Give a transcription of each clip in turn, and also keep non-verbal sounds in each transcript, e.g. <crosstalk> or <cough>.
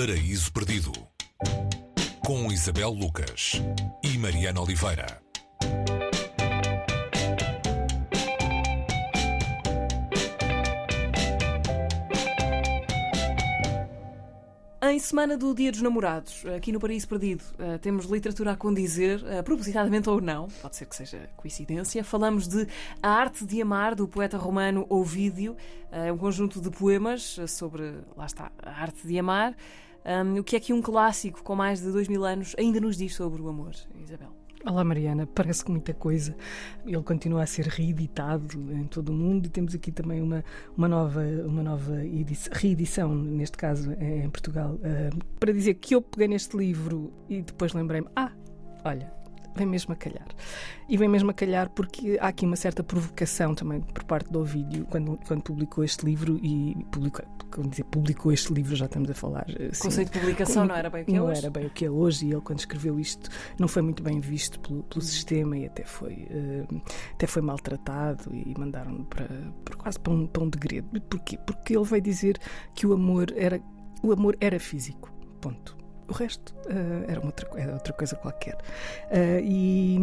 Paraíso Perdido com Isabel Lucas e Mariana Oliveira. Em semana do Dia dos Namorados, aqui no Paraíso Perdido, eh, temos literatura a condizer, eh, propositadamente ou não, pode ser que seja coincidência. Falamos de A Arte de Amar, do poeta romano Ovídio. É um conjunto de poemas sobre, lá está, a arte de amar. Um, o que é que um clássico com mais de dois mil anos ainda nos diz sobre o amor, Isabel? Olá Mariana, parece que muita coisa. Ele continua a ser reeditado em todo o mundo e temos aqui também uma, uma nova, uma nova edição, reedição, neste caso em Portugal, uh, para dizer que eu peguei neste livro e depois lembrei-me: ah, olha, vem mesmo a calhar. E vem mesmo a calhar porque há aqui uma certa provocação também por parte do Ovídio quando, quando publicou este livro e publicou, quando dizer, publicou este livro já estamos a falar. Assim, conceito de publicação não era bem o que é não hoje. Não era bem o que é hoje e ele quando escreveu isto não foi muito bem visto pelo, pelo sistema e até foi, uh, até foi maltratado e mandaram para, para quase para um, para um degredo. Porquê? Porque ele veio dizer que o amor era, o amor era físico. Ponto. O resto uh, era, outra, era outra coisa qualquer. Uh, e,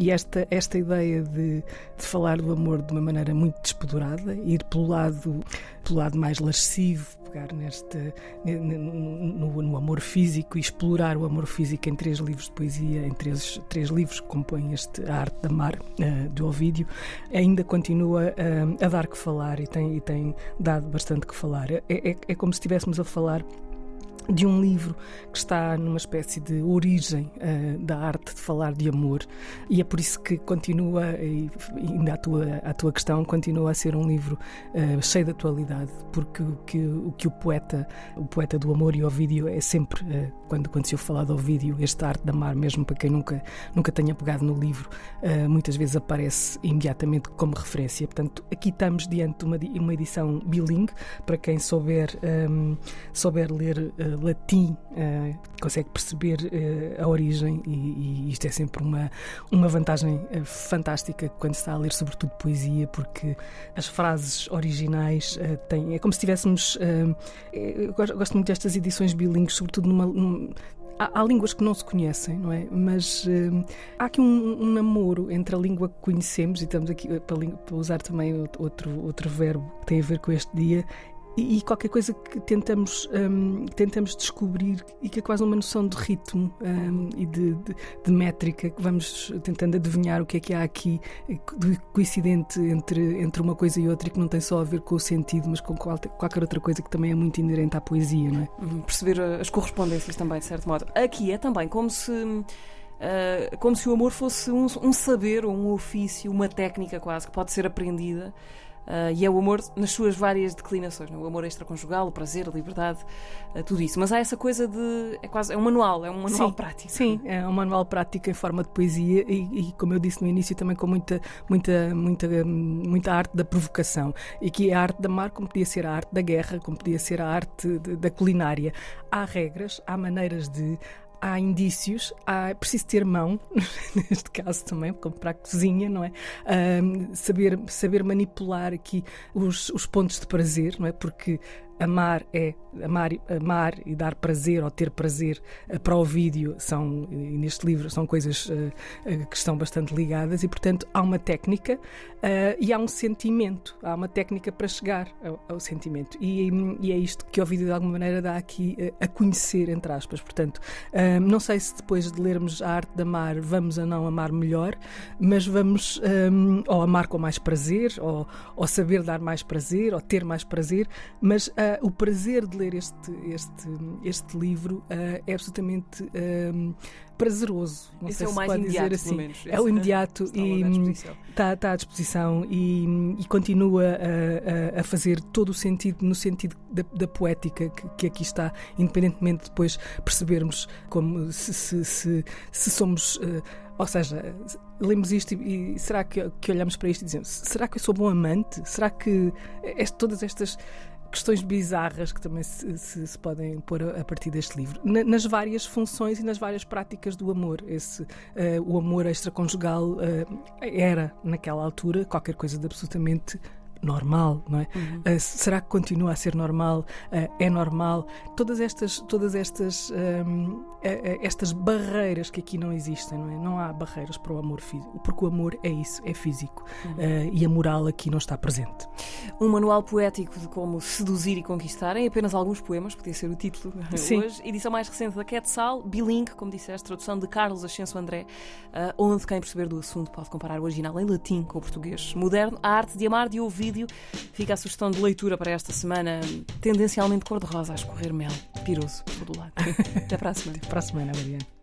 e esta, esta ideia de, de, falar do amor de uma maneira muito despodurada, ir pelo lado, pelo lado mais lascivo, pegar neste, no, no, amor físico e explorar o amor físico em três livros de poesia, em três, três livros que compõem este A Arte da Mar, uh, do Ovídio, ainda continua a dar que falar e tem, e tem dado bastante que falar. É, é, é como se estivéssemos a falar de um livro que está numa espécie de origem uh, da arte de falar de amor. E é por isso que continua e ainda a tua a tua questão continua a ser um livro uh, cheio de atualidade porque o que o que o poeta o poeta do amor e o vídeo é sempre uh, quando quando se eu falar do vídeo esta arte de amar mesmo para quem nunca nunca tenha pegado no livro muitas vezes aparece imediatamente como referência. Portanto aqui estamos diante de uma, uma edição bilingue para quem souber um, souber ler latim, uh, consegue perceber uh, a origem e, e, isto é sempre uma, uma vantagem uh, fantástica quando se está a ler, sobretudo poesia, porque as frases originais têm. É como se tivéssemos. eu gosto, muito destas edições bilíngues, sobretudo numa, numa Há, há, línguas que não se conhecem, não é? Mas há aqui um, um, namoro entre a língua que conhecemos, e estamos aqui para, para, usar também outro, outro verbo que tem a ver com este dia, e, qualquer coisa que tentamos, um, tentamos descobrir e que é quase uma noção de ritmo um, e de, de, de, métrica que vamos tentando adivinhar o que é que há aqui de coincidente entre, entre uma coisa e outra e que não tem só a ver com o sentido, mas com qualquer outra coisa que também é muito inerente à poesia, não é? Uhum, perceber as correspondências também, de certo modo. Aqui é também como se. Uh, como se o amor fosse um, um saber um ofício, uma técnica quase que pode ser aprendida Uh, e é o amor nas suas várias declinações? É? o amor extraconjugal, o prazer, a liberdade, uh, tudo isso. Mas há essa coisa de. É quase é um manual, é um manual sim, prático. Sim, é um manual prático em forma de poesia e, e, como eu disse no início, também com muita, muita, muita, muita arte da provocação. E que é a arte da mar, como podia ser a arte da guerra, como podia ser a arte de, da culinária. Há regras, há maneiras de, há indícios, há, é preciso ter mão, <laughs> neste caso também, como para a cozinha, não é? Saber, saber manipular aqui os, os pontos de prazer, não é? Porque amar é amar, amar e dar prazer ou ter prazer eh, para o vídeo são neste livro são coisas uh, que estão bastante ligadas e portanto há uma técnica e há um sentimento há uma técnica para chegar ao, ao sentimento. E, e, é isto que o vídeo de alguma maneira dá aqui a conhecer entre aspas. Portanto não sei se depois de lermos a arte de amar vamos a não amar melhor mas vamos ou amar com mais prazer ou, ou saber dar mais prazer ou ter mais prazer mas o prazer de ler este, este, este livro uh, é absolutamente uh, prazeroso. Não Esse sei é o se mais pode dizer assim. Menos. É o imediato está e está, está, à disposição e, e continua a, a, fazer todo o sentido no sentido da, da poética que, que, aqui está, independentemente de depois percebermos como se, se, se, se somos. Uh, ou seja, lemos isto e, e será que, que, olhamos para isto e dizemos: será que eu sou bom amante? Será que este, todas estas questões bizarras que também se, se, se podem pôr a, partir deste livro, na, nas várias funções e nas várias práticas do amor. Esse, uh, o amor extraconjugal uh, era, naquela altura, qualquer coisa de absolutamente normal, não é? Uhum. Uh, será que continua a ser normal? Uh, é normal? Todas estas, todas estas, um, estas barreiras que aqui não existem, não é? Não há barreiras para o amor físico, porque o amor é isso, é físico uhum. uh, e a moral aqui não está presente. Um manual poético de como seduzir e conquistar em apenas alguns poemas, podia ser o título Sim. hoje. Edição mais recente da Quetzal, bilingue, como disseste, tradução de Carlos Ascenso André, onde quem perceber do assunto pode comparar o original em latim com o português moderno, a arte de amar de ouvir vídeo. Fica a sugestão de leitura para esta semana, tendencialmente cor-de-rosa, a escorrer mel, piroso por todo lado. <laughs> Até para a semana. Até para a semana, Mariana.